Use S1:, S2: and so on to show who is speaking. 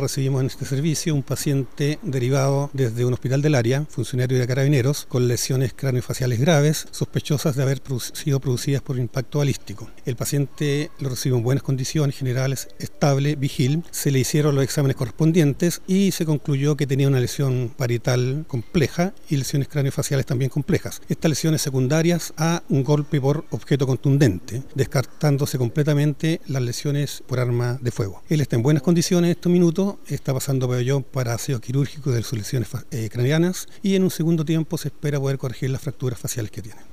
S1: Recibimos en este servicio un paciente derivado desde un hospital del área, funcionario de carabineros, con lesiones craneofaciales graves, sospechosas de haber sido producidas por impacto balístico. El paciente lo recibió en buenas condiciones generales, estable, vigil. Se le hicieron los exámenes correspondientes y se concluyó que tenía una lesión parietal compleja y lesiones craneofaciales también complejas. Estas lesiones secundarias a un golpe por objeto contundente, descartándose completamente las lesiones por arma de fuego. Él está en buenas condiciones en estos minutos está pasando pabellón para aseo quirúrgico de lesiones eh, craneanas y en un segundo tiempo se espera poder corregir las fracturas faciales que tiene.